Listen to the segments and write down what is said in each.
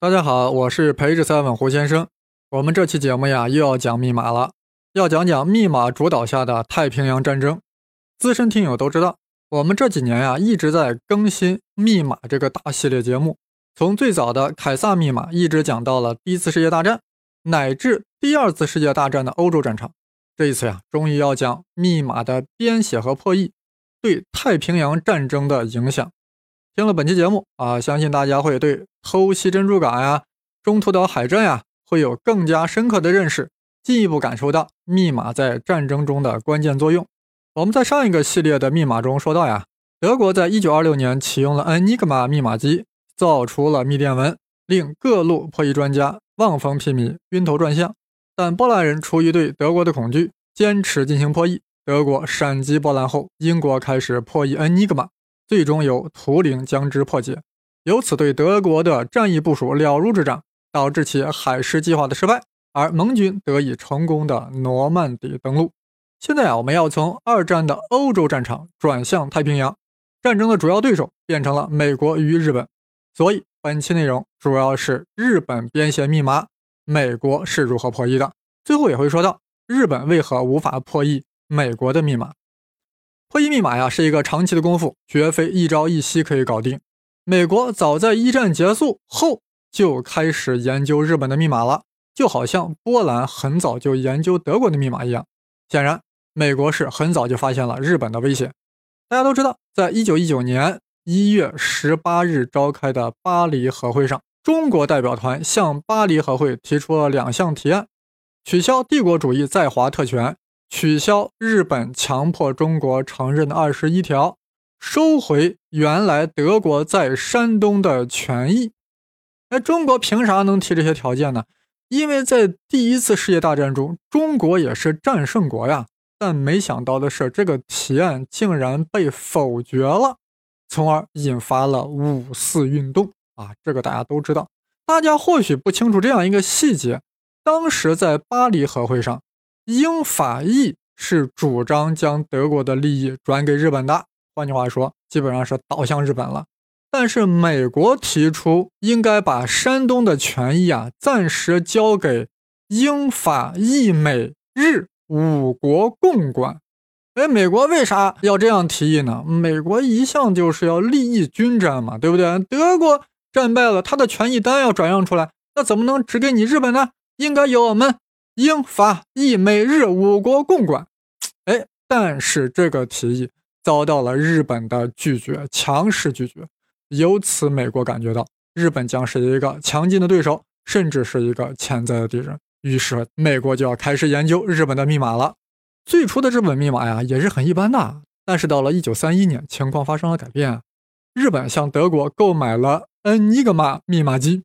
大家好，我是陪着三问胡先生。我们这期节目呀，又要讲密码了，要讲讲密码主导下的太平洋战争。资深听友都知道，我们这几年呀一直在更新密码这个大系列节目，从最早的凯撒密码，一直讲到了第一次世界大战，乃至第二次世界大战的欧洲战场。这一次呀，终于要讲密码的编写和破译对太平洋战争的影响。听了本期节目啊，相信大家会对偷袭珍珠港呀、中途岛海战呀，会有更加深刻的认识，进一步感受到密码在战争中的关键作用。我们在上一个系列的密码中说到呀，德国在一九二六年启用了 Enigma 密码机，造出了密电文，令各路破译专家望风披靡、晕头转向。但波兰人出于对德国的恐惧，坚持进行破译。德国闪击波兰后，英国开始破译 Enigma。最终由图灵将之破解，由此对德国的战役部署了如指掌，导致其海狮计划的失败，而盟军得以成功的诺曼底登陆。现在啊，我们要从二战的欧洲战场转向太平洋，战争的主要对手变成了美国与日本，所以本期内容主要是日本编写密码，美国是如何破译的，最后也会说到日本为何无法破译美国的密码。破译密码呀，是一个长期的功夫，绝非一朝一夕可以搞定。美国早在一战结束后就开始研究日本的密码了，就好像波兰很早就研究德国的密码一样。显然，美国是很早就发现了日本的威胁。大家都知道，在一九一九年一月十八日召开的巴黎和会上，中国代表团向巴黎和会提出了两项提案：取消帝国主义在华特权。取消日本强迫中国承认的二十一条，收回原来德国在山东的权益。那中国凭啥能提这些条件呢？因为在第一次世界大战中，中国也是战胜国呀。但没想到的是，这个提案竟然被否决了，从而引发了五四运动啊！这个大家都知道。大家或许不清楚这样一个细节：当时在巴黎和会上。英法意是主张将德国的利益转给日本的，换句话说，基本上是倒向日本了。但是美国提出应该把山东的权益啊暂时交给英法意美日五国共管。哎，美国为啥要这样提议呢？美国一向就是要利益均沾嘛，对不对？德国战败了，他的权益当然要转让出来，那怎么能只给你日本呢？应该由我们。英法意美日五国共管，哎，但是这个提议遭到了日本的拒绝，强势拒绝。由此，美国感觉到日本将是一个强劲的对手，甚至是一个潜在的敌人。于是，美国就要开始研究日本的密码了。最初的日本密码呀，也是很一般的。但是到了一九三一年，情况发生了改变，日本向德国购买了 Enigma 密码机。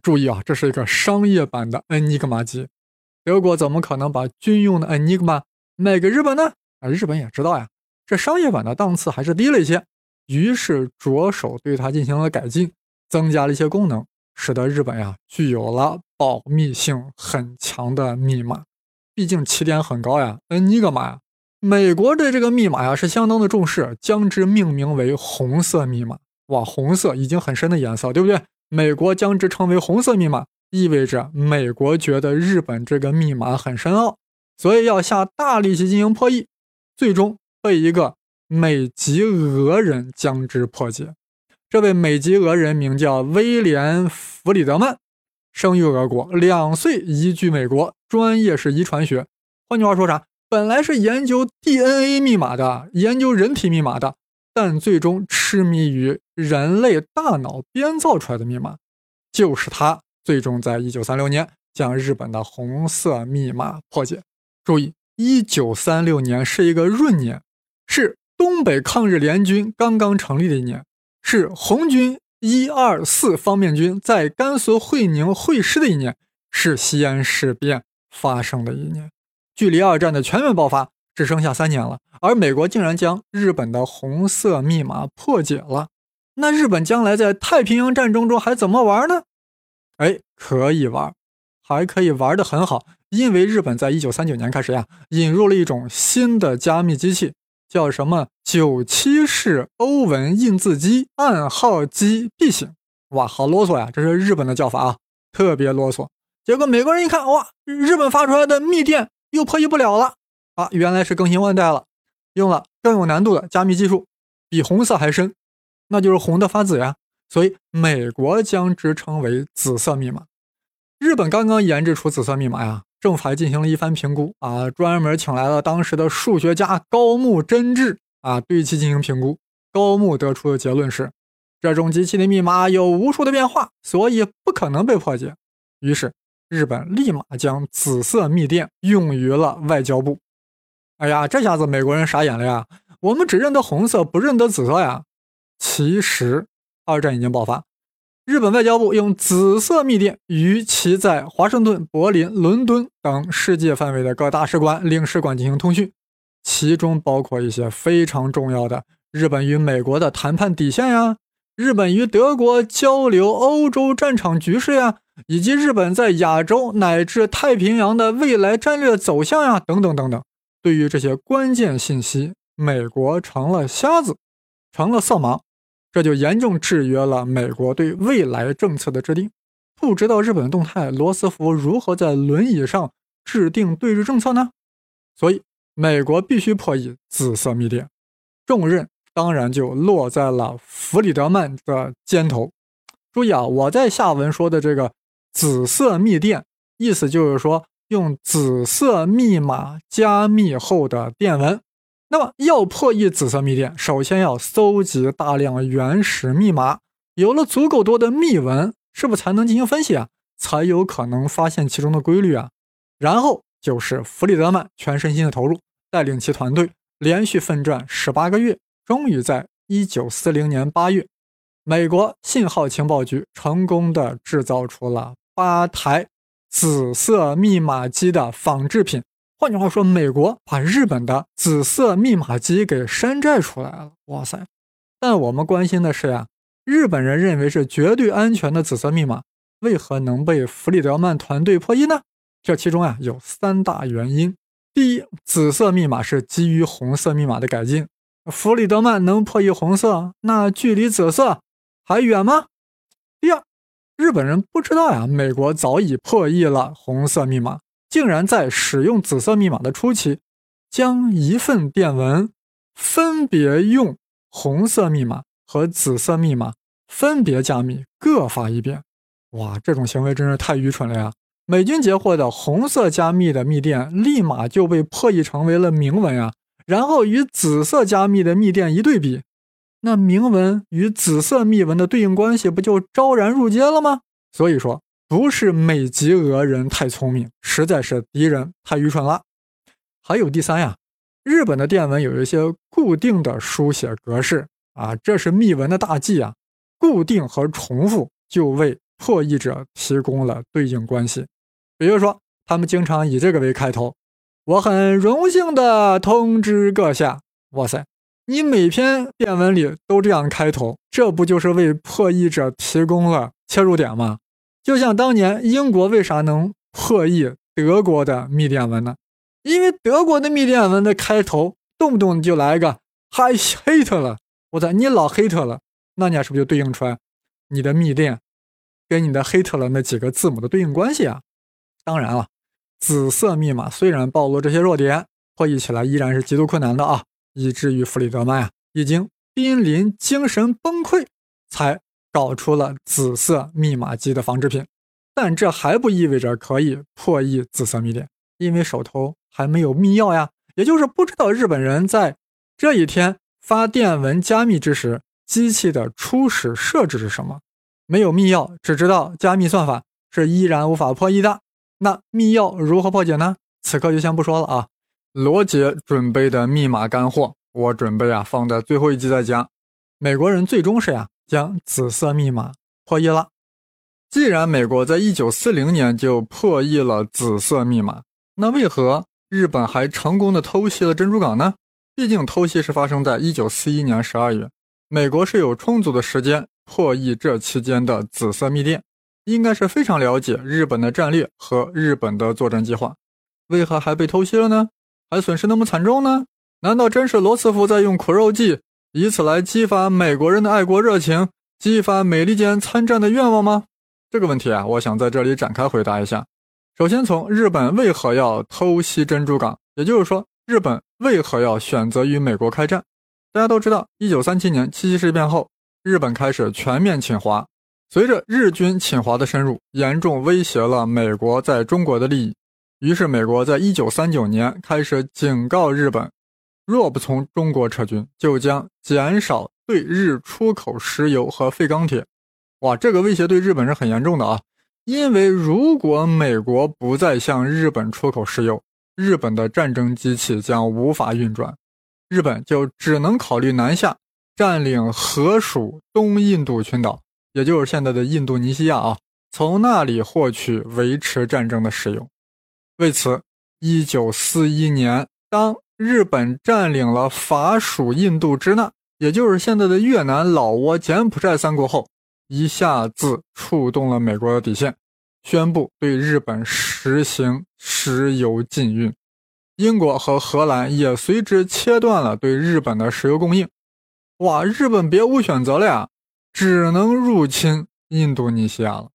注意啊，这是一个商业版的 Enigma 机。德国怎么可能把军用的 Enigma 卖给日本呢？啊，日本也知道呀，这商业版的档次还是低了一些，于是着手对它进行了改进，增加了一些功能，使得日本呀具有了保密性很强的密码。毕竟起点很高呀，Enigma 呀，美国对这个密码呀是相当的重视，将之命名为红色密码。哇，红色已经很深的颜色，对不对？美国将之称为红色密码。意味着美国觉得日本这个密码很深奥，所以要下大力气进行破译，最终被一个美籍俄人将之破解。这位美籍俄人名叫威廉·弗里德曼，生于俄国，两岁移居美国，专业是遗传学。换句话说啥？本来是研究 DNA 密码的，研究人体密码的，但最终痴迷于人类大脑编造出来的密码，就是他。最终在一九三六年将日本的红色密码破解。注意，一九三六年是一个闰年，是东北抗日联军刚刚成立的一年，是红军一二四方面军在甘肃会宁会师的一年，是西安事变发生的一年。距离二战的全面爆发只剩下三年了，而美国竟然将日本的红色密码破解了。那日本将来在太平洋战争中还怎么玩呢？哎，可以玩，还可以玩的很好，因为日本在一九三九年开始呀，引入了一种新的加密机器，叫什么九七式欧文印字机，暗号机 B 型。哇，好啰嗦呀！这是日本的叫法啊，特别啰嗦。结果美国人一看，哇，日本发出来的密电又破译不了了啊！原来是更新换代了，用了更有难度的加密技术，比红色还深，那就是红的发紫呀。所以美国将之称为紫色密码。日本刚刚研制出紫色密码呀，政府还进行了一番评估啊，专门请来了当时的数学家高木真治啊，对其进行评估。高木得出的结论是。这种机器的密码有无数的变化，所以不可能被破解。于是，日本立马将紫色密电用于了外交部。哎呀，这下子美国人傻眼了呀！我们只认得红色，不认得紫色呀。其实，二战已经爆发，日本外交部用紫色密电与其在华盛顿、柏林、伦敦等世界范围的各大使馆、领事馆进行通讯，其中包括一些非常重要的日本与美国的谈判底线呀。日本与德国交流欧洲战场局势呀，以及日本在亚洲乃至太平洋的未来战略走向呀，等等等等。对于这些关键信息，美国成了瞎子，成了色盲，这就严重制约了美国对未来政策的制定。不知道日本动态，罗斯福如何在轮椅上制定对日政策呢？所以，美国必须破译紫色密电，重任。当然就落在了弗里德曼的肩头。注意啊，我在下文说的这个紫色密电，意思就是说用紫色密码加密后的电文。那么要破译紫色密电，首先要搜集大量原始密码，有了足够多的密文，是不是才能进行分析啊？才有可能发现其中的规律啊。然后就是弗里德曼全身心的投入，带领其团队连续奋战十八个月。终于在一九四零年八月，美国信号情报局成功的制造出了八台紫色密码机的仿制品。换句话说，美国把日本的紫色密码机给山寨出来了。哇塞！但我们关心的是呀，日本人认为是绝对安全的紫色密码，为何能被弗里德曼团队破译呢？这其中啊有三大原因。第一，紫色密码是基于红色密码的改进。弗里德曼能破译红色，那距离紫色还远吗？第二，日本人不知道呀，美国早已破译了红色密码，竟然在使用紫色密码的初期，将一份电文分别用红色密码和紫色密码分别加密，各发一遍。哇，这种行为真是太愚蠢了呀！美军截获的红色加密的密电，立马就被破译成为了明文呀。然后与紫色加密的密电一对比，那明文与紫色密文的对应关系不就昭然若揭了吗？所以说，不是美籍俄人太聪明，实在是敌人太愚蠢了。还有第三呀，日本的电文有一些固定的书写格式啊，这是密文的大忌啊。固定和重复就为破译者提供了对应关系，比如说，他们经常以这个为开头。我很荣幸的通知各下，哇塞，你每篇电文里都这样开头，这不就是为破译者提供了切入点吗？就像当年英国为啥能破译德国的密电文呢？因为德国的密电文的开头动不动就来一个 “Hi hate 了”，我操，你老 hate 了，那你是不是就对应出来你的密电跟你的 hate 了那几个字母的对应关系啊？当然了。紫色密码虽然暴露这些弱点，破译起来依然是极度困难的啊，以至于弗里德曼啊已经濒临精神崩溃，才搞出了紫色密码机的仿制品。但这还不意味着可以破译紫色密电，因为手头还没有密钥呀，也就是不知道日本人在这一天发电文加密之时，机器的初始设置是什么，没有密钥，只知道加密算法是依然无法破译的。那密钥如何破解呢？此刻就先不说了啊。罗杰准备的密码干货，我准备啊放在最后一集再讲。美国人最终是呀将紫色密码破译了。既然美国在一九四零年就破译了紫色密码，那为何日本还成功的偷袭了珍珠港呢？毕竟偷袭是发生在一九四一年十二月，美国是有充足的时间破译这期间的紫色密电。应该是非常了解日本的战略和日本的作战计划，为何还被偷袭了呢？还损失那么惨重呢？难道真是罗斯福在用苦肉计，以此来激发美国人的爱国热情，激发美利坚参战的愿望吗？这个问题啊，我想在这里展开回答一下。首先，从日本为何要偷袭珍珠港，也就是说，日本为何要选择与美国开战？大家都知道，一九三七年七七事变后，日本开始全面侵华。随着日军侵华的深入，严重威胁了美国在中国的利益。于是，美国在一九三九年开始警告日本，若不从中国撤军，就将减少对日出口石油和废钢铁。哇，这个威胁对日本是很严重的啊！因为如果美国不再向日本出口石油，日本的战争机器将无法运转，日本就只能考虑南下，占领河属东印度群岛。也就是现在的印度尼西亚啊，从那里获取维持战争的石油。为此，一九四一年，当日本占领了法属印度支那，也就是现在的越南、老挝、柬埔寨三国后，一下子触动了美国的底线，宣布对日本实行石油禁运。英国和荷兰也随之切断了对日本的石油供应。哇，日本别无选择了呀！只能入侵印度尼西亚了，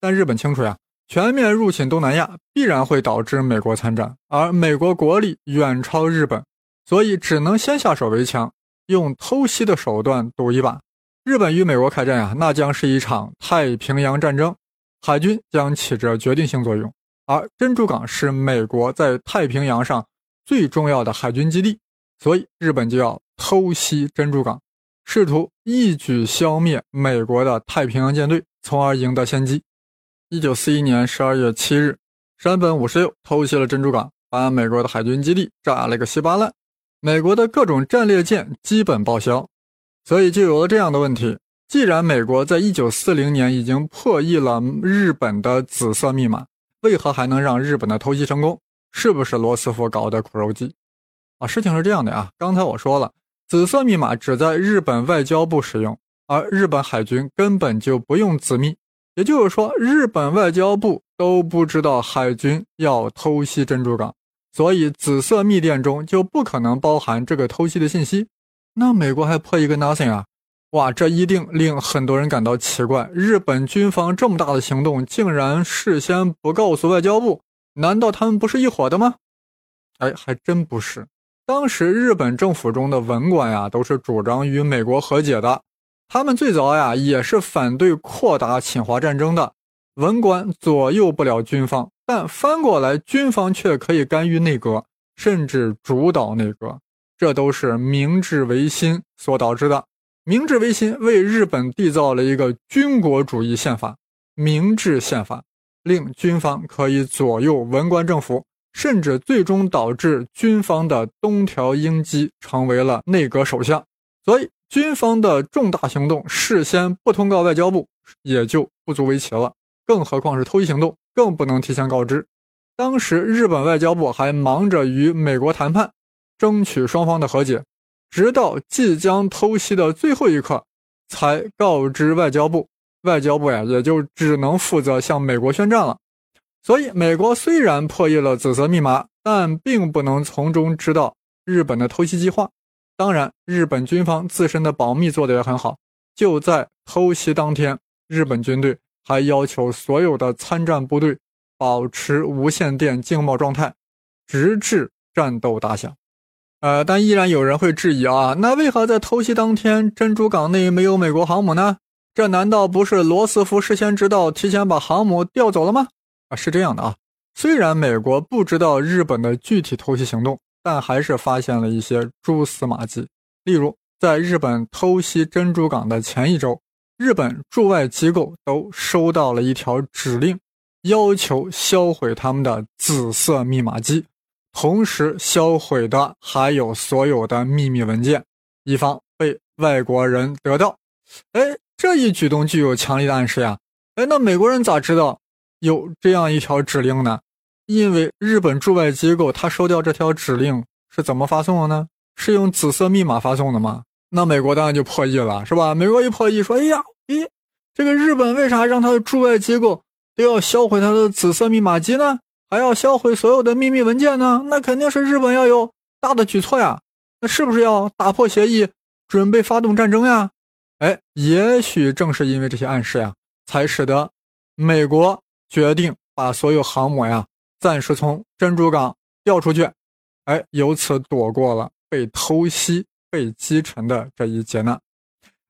但日本清楚呀，全面入侵东南亚必然会导致美国参战，而美国国力远超日本，所以只能先下手为强，用偷袭的手段赌一把。日本与美国开战呀，那将是一场太平洋战争，海军将起着决定性作用，而珍珠港是美国在太平洋上最重要的海军基地，所以日本就要偷袭珍珠港。试图一举消灭美国的太平洋舰队，从而赢得先机。一九四一年十二月七日，山本五十六偷袭了珍珠港，把美国的海军基地炸了个稀巴烂，美国的各种战列舰基本报销。所以就有了这样的问题：既然美国在一九四零年已经破译了日本的紫色密码，为何还能让日本的偷袭成功？是不是罗斯福搞的苦肉计？啊，事情是这样的啊，刚才我说了。紫色密码只在日本外交部使用，而日本海军根本就不用紫密，也就是说，日本外交部都不知道海军要偷袭珍珠港，所以紫色密电中就不可能包含这个偷袭的信息。那美国还破一个 nothing 啊？哇，这一定令很多人感到奇怪。日本军方这么大的行动，竟然事先不告诉外交部？难道他们不是一伙的吗？哎，还真不是。当时日本政府中的文官呀，都是主张与美国和解的。他们最早呀，也是反对扩大侵华战争的。文官左右不了军方，但翻过来，军方却可以干预内阁，甚至主导内阁。这都是明治维新所导致的。明治维新为日本缔造了一个军国主义宪法——明治宪法，令军方可以左右文官政府。甚至最终导致军方的东条英机成为了内阁首相，所以军方的重大行动事先不通告外交部也就不足为奇了，更何况是偷袭行动，更不能提前告知。当时日本外交部还忙着与美国谈判，争取双方的和解，直到即将偷袭的最后一刻才告知外交部，外交部呀也就只能负责向美国宣战了。所以，美国虽然破译了紫色密码，但并不能从中知道日本的偷袭计划。当然，日本军方自身的保密做得也很好。就在偷袭当天，日本军队还要求所有的参战部队保持无线电静默状态，直至战斗打响。呃，但依然有人会质疑啊，那为何在偷袭当天珍珠港内没有美国航母呢？这难道不是罗斯福事先知道，提前把航母调走了吗？啊，是这样的啊，虽然美国不知道日本的具体偷袭行动，但还是发现了一些蛛丝马迹。例如，在日本偷袭珍珠港的前一周，日本驻外机构都收到了一条指令，要求销毁他们的紫色密码机，同时销毁的还有所有的秘密文件，以防被外国人得到。哎，这一举动具有强烈的暗示呀！哎，那美国人咋知道？有这样一条指令呢，因为日本驻外机构他收掉这条指令是怎么发送的呢？是用紫色密码发送的吗？那美国当然就破译了，是吧？美国一破译说：“哎呀，咦，这个日本为啥让他的驻外机构都要销毁他的紫色密码机呢？还要销毁所有的秘密文件呢？那肯定是日本要有大的举措呀！那是不是要打破协议，准备发动战争呀？”哎，也许正是因为这些暗示呀，才使得美国决定把所有航母呀暂时从珍珠港调出去，哎，由此躲过了被偷袭、被击沉的这一劫难。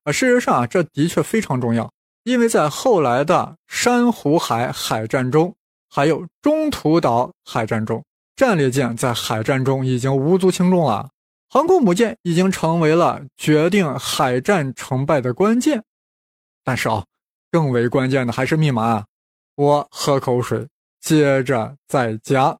啊，事实上啊，这的确非常重要，因为在后来的珊瑚海海战中，还有中途岛海战中，战列舰在海战中已经无足轻重了。航空母舰已经成为了决定海战成败的关键，但是啊，更为关键的还是密码。我喝口水，接着再讲。